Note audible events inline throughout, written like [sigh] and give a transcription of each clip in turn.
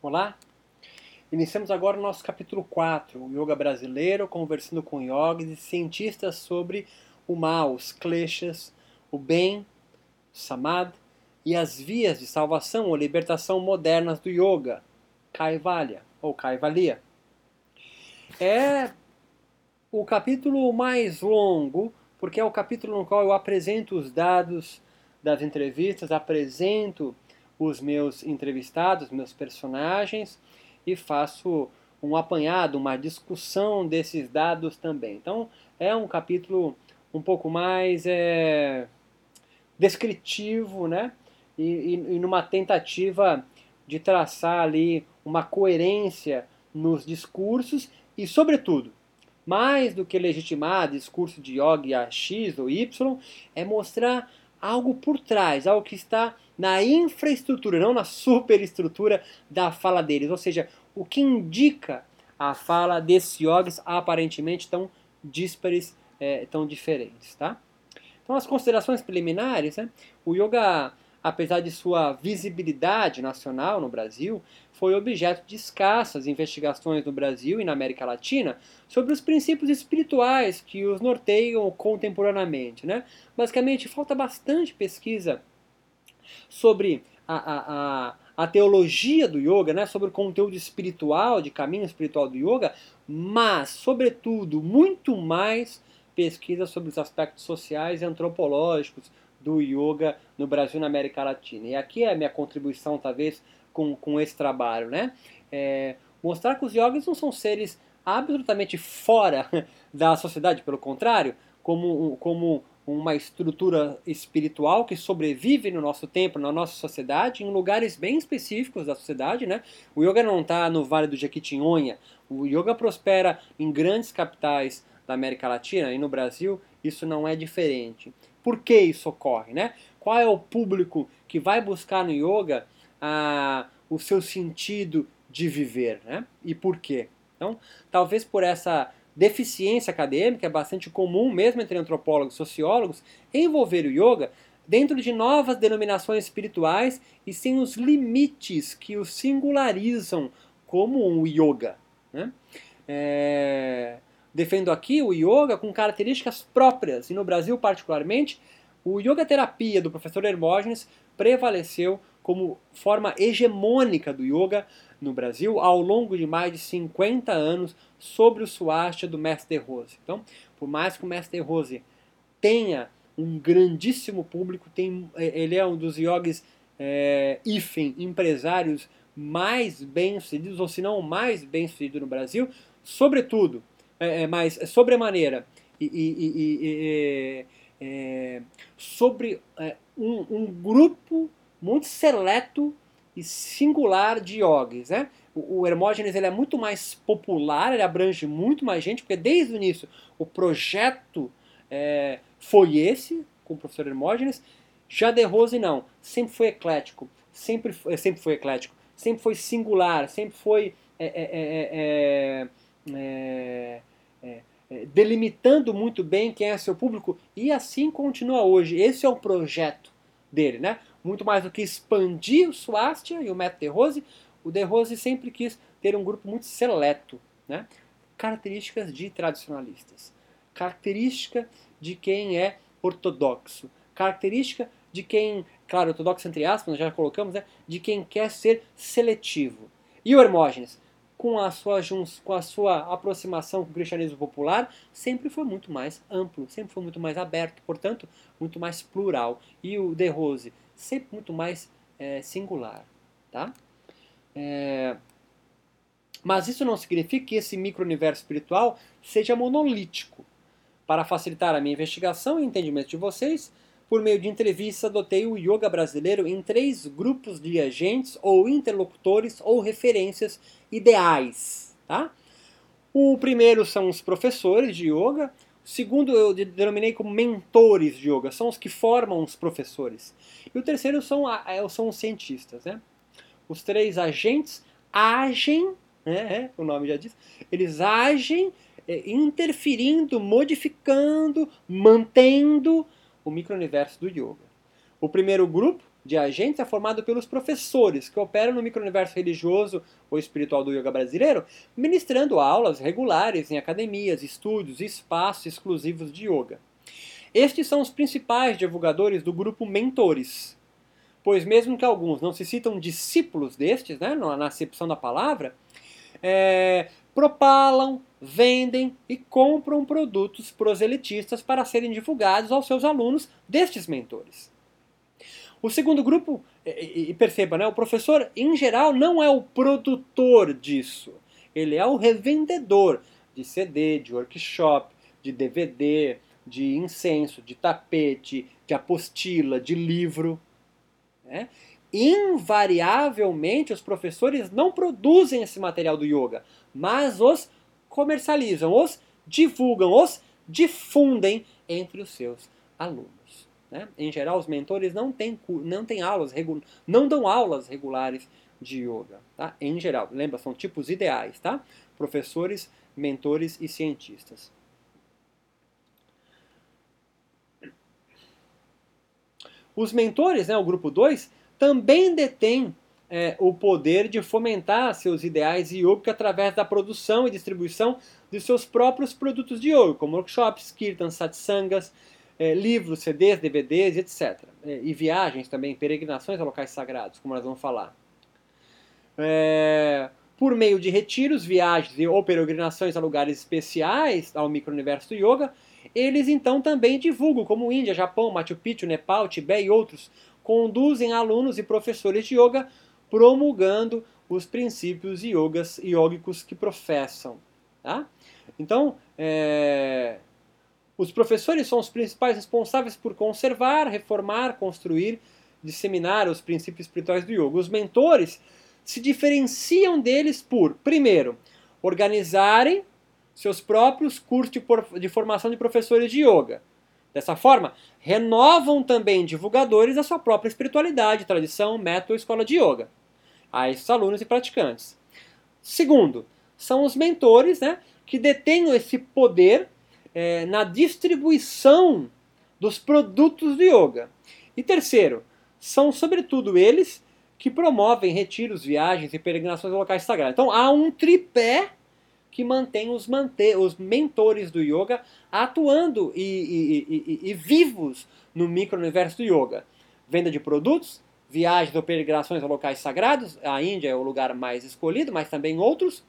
Olá! Iniciamos agora o nosso capítulo 4, o Yoga Brasileiro, conversando com yogis e cientistas sobre o mal, os kleshas, o bem, o samad e as vias de salvação ou libertação modernas do yoga, Kaivalya ou Kaivalya. É o capítulo mais longo, porque é o capítulo no qual eu apresento os dados das entrevistas, apresento os meus entrevistados, meus personagens e faço um apanhado, uma discussão desses dados também. Então é um capítulo um pouco mais é, descritivo, né? E, e, e numa tentativa de traçar ali uma coerência nos discursos e, sobretudo, mais do que legitimar discurso de yoga X ou Y, é mostrar algo por trás, algo que está na infraestrutura, não na superestrutura da fala deles. Ou seja, o que indica a fala desses yogis aparentemente tão díspares, é, tão diferentes. Tá? Então, as considerações preliminares, né? o yoga, apesar de sua visibilidade nacional no Brasil, foi objeto de escassas investigações no Brasil e na América Latina sobre os princípios espirituais que os norteiam contemporaneamente. Né? Basicamente, falta bastante pesquisa sobre a, a, a, a teologia do yoga, né? sobre o conteúdo espiritual, de caminho espiritual do yoga, mas, sobretudo, muito mais pesquisa sobre os aspectos sociais e antropológicos do yoga no Brasil e na América Latina. E aqui é a minha contribuição, talvez, com, com esse trabalho, né? É, mostrar que os yogis não são seres absolutamente fora [laughs] da sociedade, pelo contrário, como, como uma estrutura espiritual que sobrevive no nosso tempo, na nossa sociedade, em lugares bem específicos da sociedade, né? O yoga não está no Vale do Jequitinhonha, o yoga prospera em grandes capitais da América Latina e no Brasil isso não é diferente. Por que isso ocorre, né? Qual é o público que vai buscar no yoga a, o seu sentido de viver, né? E por quê? Então, talvez por essa deficiência acadêmica, é bastante comum, mesmo entre antropólogos e sociólogos, envolver o yoga dentro de novas denominações espirituais e sem os limites que o singularizam como um yoga. Né? É... Defendo aqui o yoga com características próprias, e no Brasil particularmente, o yoga terapia do professor Hermógenes prevaleceu como forma hegemônica do yoga no Brasil ao longo de mais de 50 anos sobre o Swastika do Mestre Rose. Então, por mais que o Mestre Rose tenha um grandíssimo público, tem, é, ele é um dos yogis é, empresários mais bem-sucedidos, ou se não o mais bem-sucedido no Brasil, sobretudo, é, é, mas sobremaneira, e, e, e, é, sobre é, um, um grupo muito seleto e singular de yogis. Né? O, o Hermógenes ele é muito mais popular, ele abrange muito mais gente, porque desde o início o projeto é, foi esse, com o professor Hermógenes. Já De Rose não, sempre foi eclético, sempre, sempre foi eclético, sempre foi singular, sempre foi é, é, é, é, delimitando muito bem quem é seu público e assim continua hoje. Esse é o projeto dele, né? muito mais do que expandir o Swastika e o De Rose, o De Rose sempre quis ter um grupo muito seleto. Né? Características de tradicionalistas, característica de quem é ortodoxo, característica de quem, claro, ortodoxo entre aspas, já colocamos, né? de quem quer ser seletivo. E o Hermógenes? Com a sua, com a sua aproximação com o cristianismo popular, sempre foi muito mais amplo, sempre foi muito mais aberto, portanto, muito mais plural. E o De Rose, sempre muito mais é, singular. Tá? É, mas isso não significa que esse micro-universo espiritual seja monolítico. Para facilitar a minha investigação e entendimento de vocês, por meio de entrevistas, adotei o yoga brasileiro em três grupos de agentes ou interlocutores ou referências ideais. Tá? O primeiro são os professores de yoga, o segundo eu denominei como mentores de yoga, são os que formam os professores. E o terceiro são, é, são os cientistas. Né? Os três agentes agem, né, é, o nome já diz, eles agem é, interferindo, modificando, mantendo o micro-universo do yoga. O primeiro grupo de agentes é formado pelos professores que operam no micro-universo religioso ou espiritual do yoga brasileiro, ministrando aulas regulares em academias, estúdios e espaços exclusivos de yoga. Estes são os principais divulgadores do grupo Mentores, pois mesmo que alguns não se citam discípulos destes, né, na acepção da palavra, é, propalam, vendem e compram produtos proselitistas para serem divulgados aos seus alunos destes mentores. O segundo grupo, e, perceba, né, o professor em geral não é o produtor disso, ele é o revendedor de CD, de workshop, de DVD, de incenso, de tapete, de apostila, de livro. Né? Invariavelmente, os professores não produzem esse material do yoga, mas os comercializam, os divulgam, os difundem entre os seus alunos. Né? Em geral, os mentores não têm, não têm aulas, não dão aulas regulares de yoga. Tá? Em geral, lembra, são tipos ideais, tá? Professores, mentores e cientistas. Os mentores, né, o grupo 2, também detêm é, o poder de fomentar seus ideais yoga através da produção e distribuição de seus próprios produtos de yoga, como workshops, kirtans, satsangas, é, livros, CDs, DVDs, etc. É, e viagens também, peregrinações a locais sagrados, como nós vamos falar. É, por meio de retiros, viagens ou peregrinações a lugares especiais ao micro-universo do yoga, eles então também divulgam, como Índia, Japão, Machu Picchu, Nepal, Tibete e outros, conduzem alunos e professores de yoga promulgando os princípios yogas, yogicos que professam. Tá? Então, é, os professores são os principais responsáveis por conservar, reformar, construir, disseminar os princípios espirituais do yoga. Os mentores se diferenciam deles por, primeiro, organizarem seus próprios cursos de, de formação de professores de yoga. Dessa forma, renovam também divulgadores da sua própria espiritualidade, tradição, método ou escola de yoga, a esses alunos e praticantes. Segundo, são os mentores né, que detêm esse poder é, na distribuição dos produtos do yoga. E terceiro, são sobretudo eles que promovem retiros, viagens e peregrinações a locais sagrados. Então há um tripé que mantém os, manter, os mentores do yoga atuando e, e, e, e vivos no micro-universo do yoga. Venda de produtos, viagens ou peregrinações a locais sagrados, a Índia é o lugar mais escolhido, mas também outros,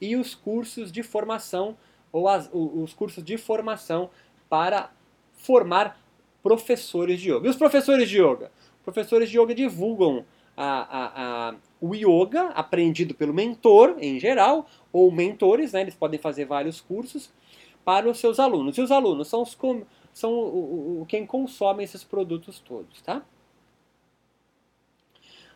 e os cursos de formação ou as, os cursos de formação para formar professores de yoga. E os professores de yoga? Professores de yoga divulgam a, a, a, o yoga aprendido pelo mentor, em geral, ou mentores, né, eles podem fazer vários cursos para os seus alunos. E os alunos são, os, são quem consome esses produtos todos. Tá?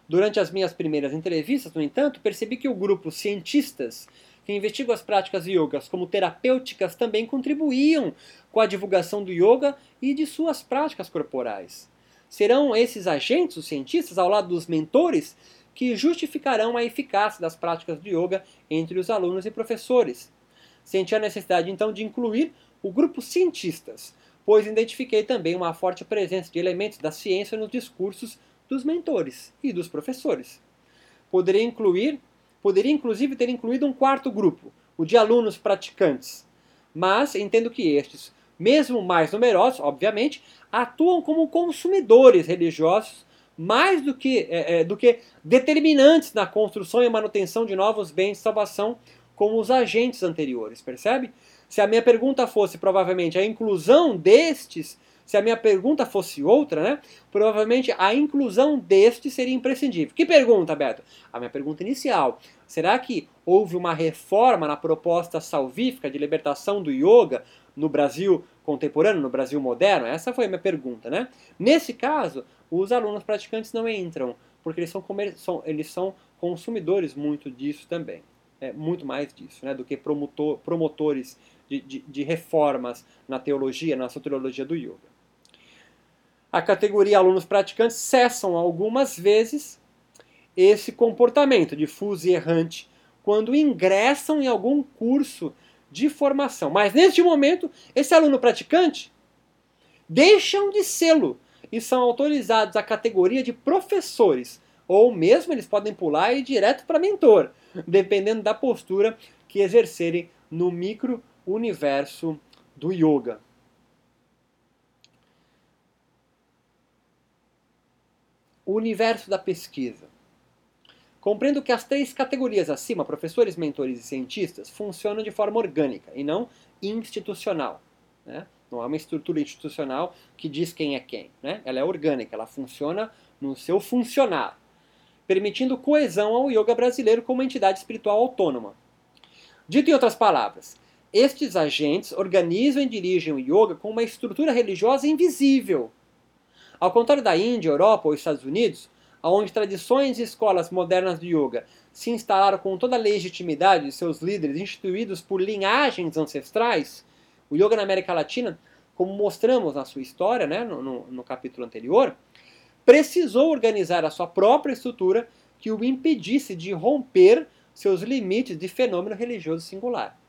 Durante as minhas primeiras entrevistas, no entanto, percebi que o grupo cientistas que investigam as práticas yogas como terapêuticas também contribuíam com a divulgação do yoga e de suas práticas corporais. Serão esses agentes, os cientistas, ao lado dos mentores, que justificarão a eficácia das práticas de yoga entre os alunos e professores. Senti a necessidade então de incluir o grupo cientistas, pois identifiquei também uma forte presença de elementos da ciência nos discursos dos mentores e dos professores. Poderia incluir, poderia inclusive ter incluído um quarto grupo, o de alunos praticantes, mas entendo que estes mesmo mais numerosos, obviamente, atuam como consumidores religiosos mais do que, é, é, do que determinantes na construção e manutenção de novos bens de salvação como os agentes anteriores, percebe? Se a minha pergunta fosse provavelmente a inclusão destes, se a minha pergunta fosse outra, né? Provavelmente a inclusão destes seria imprescindível. Que pergunta, Beto? A minha pergunta inicial. Será que houve uma reforma na proposta salvífica de libertação do yoga no Brasil contemporâneo, no Brasil moderno? Essa foi a minha pergunta, né? Nesse caso, os alunos praticantes não entram, porque eles são, são, eles são consumidores muito disso também. É, muito mais disso, né, do que promotor, promotores de, de, de, reformas na teologia, na soteriologia do yoga. A categoria alunos praticantes cessam algumas vezes esse comportamento difuso e errante quando ingressam em algum curso de formação. Mas neste momento, esse aluno praticante deixam de sê-lo e são autorizados à categoria de professores, ou mesmo eles podem pular e ir direto para mentor, dependendo da postura que exercerem no micro-universo do yoga. O universo da pesquisa. Compreendo que as três categorias acima, professores, mentores e cientistas, funcionam de forma orgânica e não institucional. Né? Não é uma estrutura institucional que diz quem é quem. Né? Ela é orgânica, ela funciona no seu funcionar, permitindo coesão ao yoga brasileiro como entidade espiritual autônoma. Dito em outras palavras, estes agentes organizam e dirigem o yoga com uma estrutura religiosa invisível. Ao contrário da Índia, Europa ou Estados Unidos, onde tradições e escolas modernas de yoga se instalaram com toda a legitimidade de seus líderes instituídos por linhagens ancestrais, o yoga na América Latina, como mostramos na sua história, né, no, no, no capítulo anterior, precisou organizar a sua própria estrutura que o impedisse de romper seus limites de fenômeno religioso singular.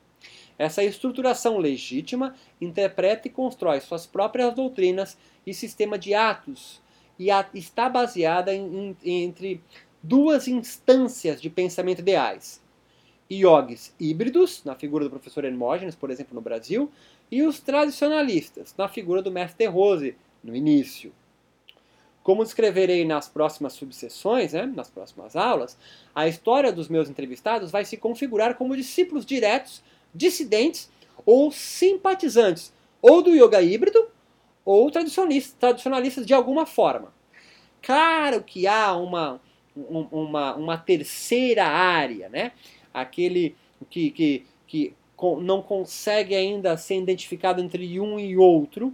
Essa estruturação legítima interpreta e constrói suas próprias doutrinas e sistema de atos e a, está baseada em, em, entre duas instâncias de pensamento ideais. Yogis híbridos, na figura do professor Hermógenes, por exemplo, no Brasil, e os tradicionalistas, na figura do mestre Rose, no início. Como descreverei nas próximas subseções, né, nas próximas aulas, a história dos meus entrevistados vai se configurar como discípulos diretos, dissidentes ou simpatizantes, ou do yoga híbrido ou tradicionalistas, tradicionalistas de alguma forma. Claro que há uma, uma, uma terceira área, né? aquele que, que, que não consegue ainda ser identificado entre um e outro,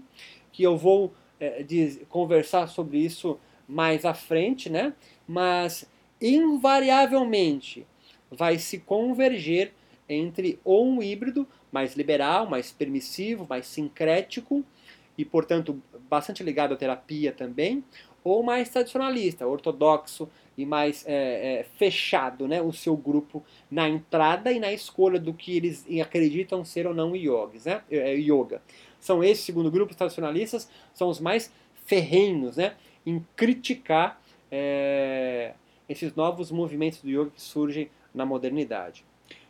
que eu vou é, conversar sobre isso mais à frente, né? mas invariavelmente vai se converger entre ou um híbrido mais liberal, mais permissivo, mais sincrético, e, portanto, bastante ligado à terapia também, ou mais tradicionalista, ortodoxo e mais é, é, fechado, né, o seu grupo na entrada e na escolha do que eles acreditam ser ou não yogis, né, é, yoga. São esses, segundo grupo, tradicionalistas, são os mais ferrenhos né, em criticar é, esses novos movimentos do yoga que surgem na modernidade.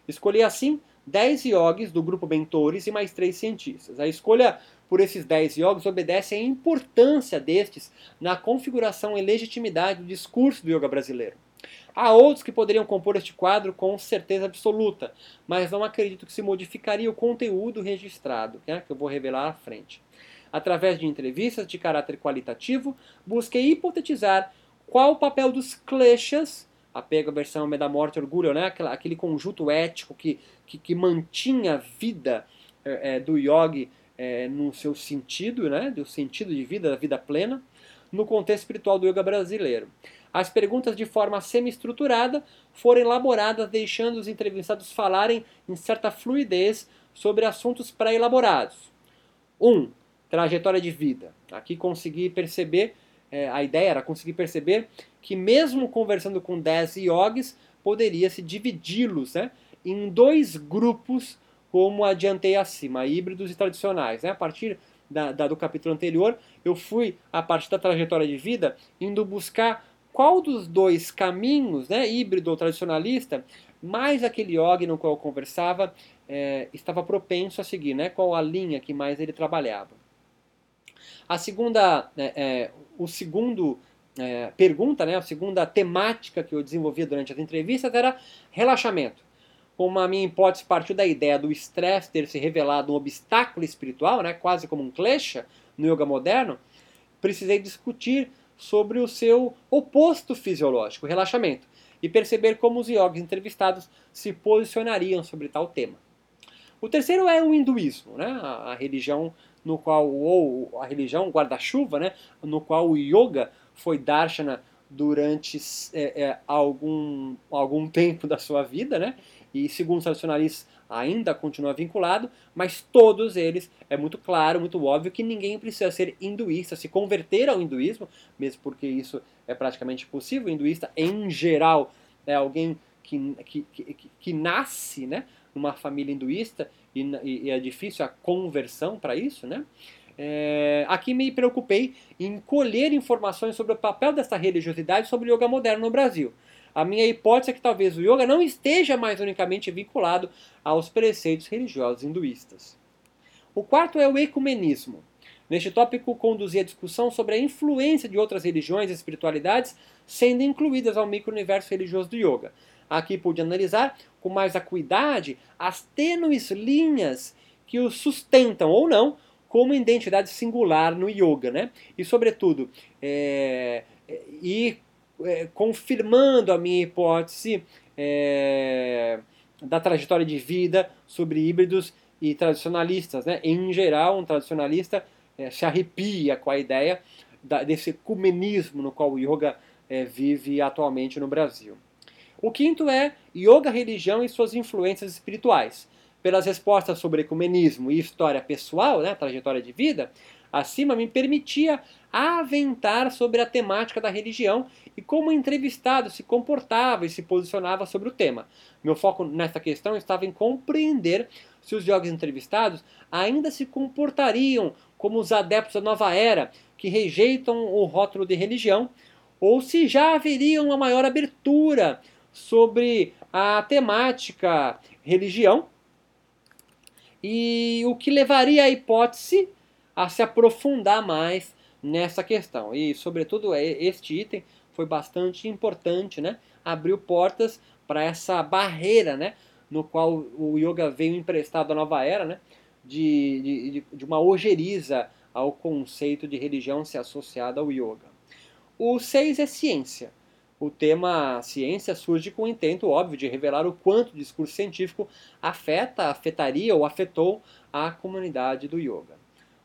Escolhi assim 10 yogis do grupo mentores e mais três cientistas. A escolha por esses 10 yogis obedece à importância destes na configuração e legitimidade do discurso do yoga brasileiro. Há outros que poderiam compor este quadro com certeza absoluta, mas não acredito que se modificaria o conteúdo registrado, né, que eu vou revelar à frente. Através de entrevistas de caráter qualitativo, busquei hipotetizar qual o papel dos kleshas, apego, versão medo, morte orgulho, né, aquele conjunto ético que, que, que mantinha a vida é, do yogi é, no seu sentido, né, do sentido de vida, da vida plena, no contexto espiritual do yoga brasileiro. As perguntas, de forma semi-estruturada, foram elaboradas deixando os entrevistados falarem em certa fluidez sobre assuntos pré-elaborados. 1. Um, trajetória de vida. Aqui consegui perceber, é, a ideia era conseguir perceber que mesmo conversando com 10 yogis, poderia-se dividi-los né, em dois grupos como adiantei acima, híbridos e tradicionais. Né? A partir da, da, do capítulo anterior, eu fui, a partir da trajetória de vida, indo buscar qual dos dois caminhos, né, híbrido ou tradicionalista, mais aquele yogi no qual eu conversava é, estava propenso a seguir, né, qual a linha que mais ele trabalhava. A segunda, é, é, o segundo é, pergunta, né, a segunda temática que eu desenvolvia durante as entrevistas era relaxamento como a minha hipótese partiu da ideia do estresse ter se revelado um obstáculo espiritual, né, quase como um klesha no yoga moderno, precisei discutir sobre o seu oposto fisiológico, o relaxamento, e perceber como os yogis entrevistados se posicionariam sobre tal tema. O terceiro é o hinduísmo, né, a, a religião no qual ou a religião guarda-chuva, né, no qual o yoga foi darshana durante é, é, algum, algum [laughs] tempo da sua vida, né, e segundo os tradicionalistas ainda continua vinculado, mas todos eles, é muito claro, muito óbvio que ninguém precisa ser hinduísta, se converter ao hinduísmo, mesmo porque isso é praticamente possível. O hinduísta, em geral, é alguém que, que, que, que nasce né, numa família hinduísta e, e, é difícil a conversão para isso, né? É, aqui me preocupei em colher informações sobre o papel dessa religiosidade sobre o yoga moderno no Brasil. A minha hipótese é que talvez o yoga não esteja mais unicamente vinculado aos preceitos religiosos hinduístas. O quarto é o ecumenismo. Neste tópico, conduzi a discussão sobre a influência de outras religiões e espiritualidades sendo incluídas ao micro-universo religioso do yoga. Aqui pude analisar com mais acuidade as tênues linhas que o sustentam ou não como identidade singular no yoga, né? E sobretudo, é, ir é, confirmando a minha hipótese é, da trajetória de vida sobre híbridos e tradicionalistas, né? Em geral, um tradicionalista é, se arrepia com a ideia da, desse ecumenismo no qual o yoga é, vive atualmente no Brasil. O quinto é yoga, religião e suas influências espirituais pelas respostas sobre ecumenismo e história pessoal, né, trajetória de vida, acima me permitia aventar sobre a temática da religião e como o entrevistado se comportava e se posicionava sobre o tema. Meu foco nessa questão estava em compreender se os jogos entrevistados ainda se comportariam como os adeptos da nova era, que rejeitam o rótulo de religião, ou se já haveria uma maior abertura sobre a temática religião e o que levaria a hipótese a se aprofundar mais nessa questão. E, sobretudo, é, este item foi bastante importante, né? abriu portas para essa barreira né? no qual o yoga veio emprestado à nova era, né? de, de, de uma ojeriza ao conceito de religião se associada ao yoga. O 6 é ciência. O tema ciência surge com o intento óbvio de revelar o quanto o discurso científico afeta, afetaria ou afetou a comunidade do yoga.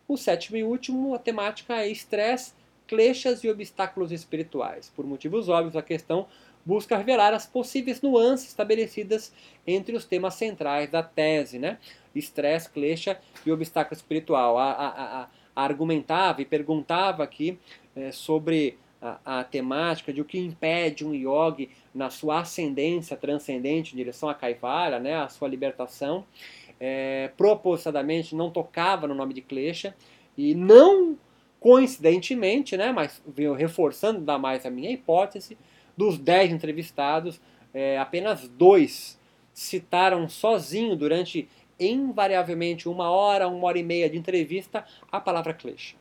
O sétimo e último, a temática é estresse, kleshas e obstáculos espirituais. Por motivos óbvios, a questão busca revelar as possíveis nuances estabelecidas entre os temas centrais da tese, né? Estresse, klesha e obstáculo espiritual. A, a, a, argumentava e perguntava aqui é, sobre a, a, temática de o que impede um yogi na sua ascendência transcendente em direção a Kaivara, né, a sua libertação, é, propositadamente não tocava no nome de Klesha e não coincidentemente, né, mas veio reforçando ainda mais a minha hipótese, dos dez entrevistados, é, apenas dois citaram sozinho durante invariavelmente uma hora, uma hora e meia de entrevista a palavra Klesha.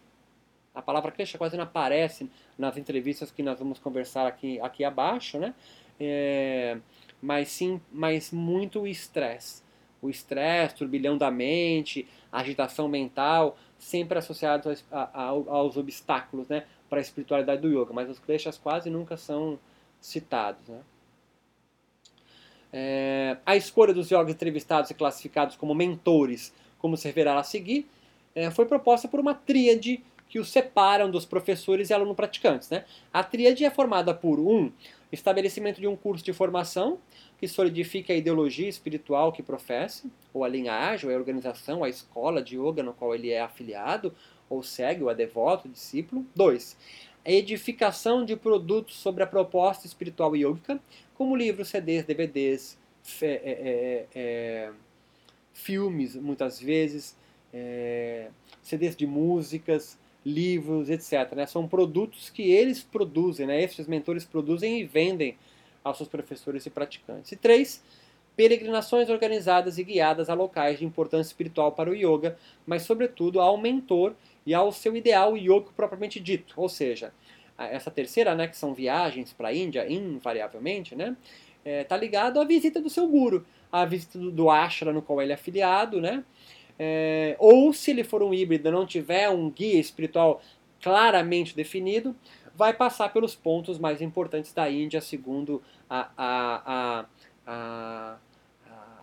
A palavra Klesha quase não aparece nas entrevistas que nós vamos conversar aqui, aqui abaixo, né? É, mas sim, mas muito estresse. O estresse, turbilhão da mente, agitação mental, sempre associados a, a, aos obstáculos, né? Para a espiritualidade do yoga. Mas os kleshas quase nunca são citados, né? É, a escolha dos yogis entrevistados e classificados como mentores, como se revelará a seguir, é, foi proposta por uma tríade que os separam dos professores e alunos praticantes. Né? A tríade é formada por um estabelecimento de um curso de formação que solidifique a ideologia espiritual que professa, ou a linhagem, ou a organização, a escola de yoga no qual ele é afiliado, ou segue, ou é devoto, discípulo. Dois, a edificação de produtos sobre a proposta espiritual yogica, como livros, CDs, DVDs, é, é, é, é, filmes, muitas vezes, é, CDs de músicas, livros, etc. Né? São produtos que eles produzem, né? esses mentores produzem e vendem aos seus professores e praticantes. E três, peregrinações organizadas e guiadas a locais de importância espiritual para o yoga, mas sobretudo ao mentor e ao seu ideal yoga propriamente dito. Ou seja, essa terceira, né, que são viagens para a Índia, invariavelmente, né, é, tá ligado à visita do seu guru, à visita do, do ashra no qual ele é afiliado, né, é, ou se ele for um híbrido e não tiver um guia espiritual claramente definido, vai passar pelos pontos mais importantes da Índia, segundo a, a, a,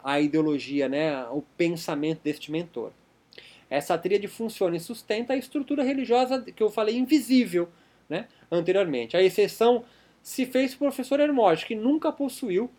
a, ideologia, né, o pensamento deste mentor. Essa tríade funciona e sustenta a estrutura religiosa que eu falei invisível né, anteriormente. A exceção se fez o professor Hermógenes, que nunca possuiu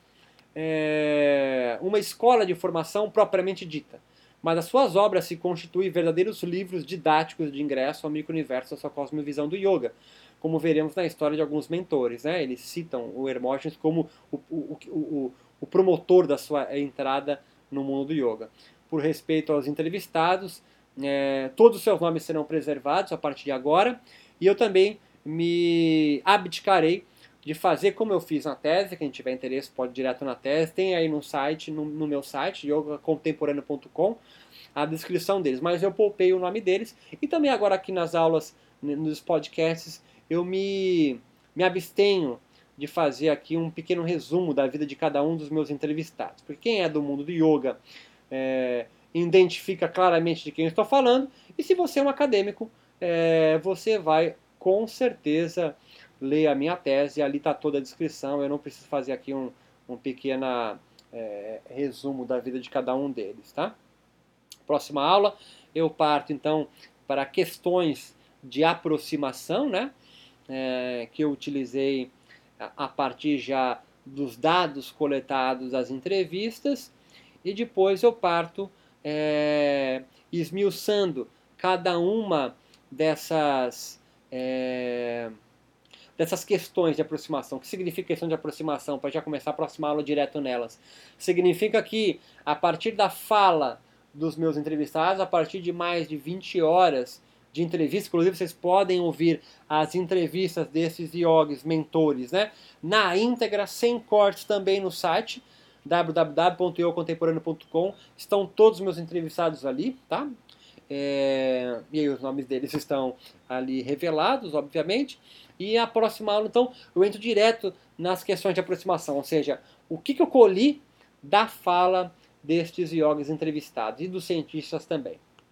é, uma escola de formação propriamente dita mas as suas obras se constituem verdadeiros livros didáticos de ingresso ao micro-universo da sua cosmovisão do yoga, como veremos na história de alguns mentores. Né? Eles citam o Hermógenes como o, o, o, o promotor da sua entrada no mundo do yoga. Por respeito aos entrevistados, é, todos os seus nomes serão preservados a partir de agora. E eu também me abdicarei de fazer como eu fiz na tese, quem tiver interesse pode ir direto na tese, tem aí no site, no, no meu site, yogacontemporâneo.com, a descrição deles, mas eu poupei o nome deles, e também agora aqui nas aulas, nos podcasts, eu me, me abstenho de fazer aqui um pequeno resumo da vida de cada um dos meus entrevistados, porque quem é do mundo do yoga é, identifica claramente de quem eu estou falando, e se você é um acadêmico, é, você vai com certeza ler a minha tese, ali está toda a descrição, eu não preciso fazer aqui um, um pequeno é, resumo da vida de cada um deles, tá? Próxima aula, eu parto então para questões de aproximação, né? É, que eu utilizei a partir já dos dados coletados das entrevistas e depois eu parto é, esmiuçando cada uma dessas é, dessas questões de aproximação. O que significa questão de aproximação? Para já começar a aula direto nelas. Significa que a partir da fala dos meus entrevistados, a partir de mais de 20 horas de entrevista, inclusive vocês podem ouvir as entrevistas desses yogis, mentores, né? Na íntegra, sem cortes também no site www.eucontemporâneo.com estão todos os meus entrevistados ali, tá? É, e aí os nomes deles [laughs] estão ali revelados, obviamente. E a próxima aula, então, eu entro direto nas questões de aproximação, ou seja, o que, que eu colhi da fala destes yogis entrevistados e dos cientistas também.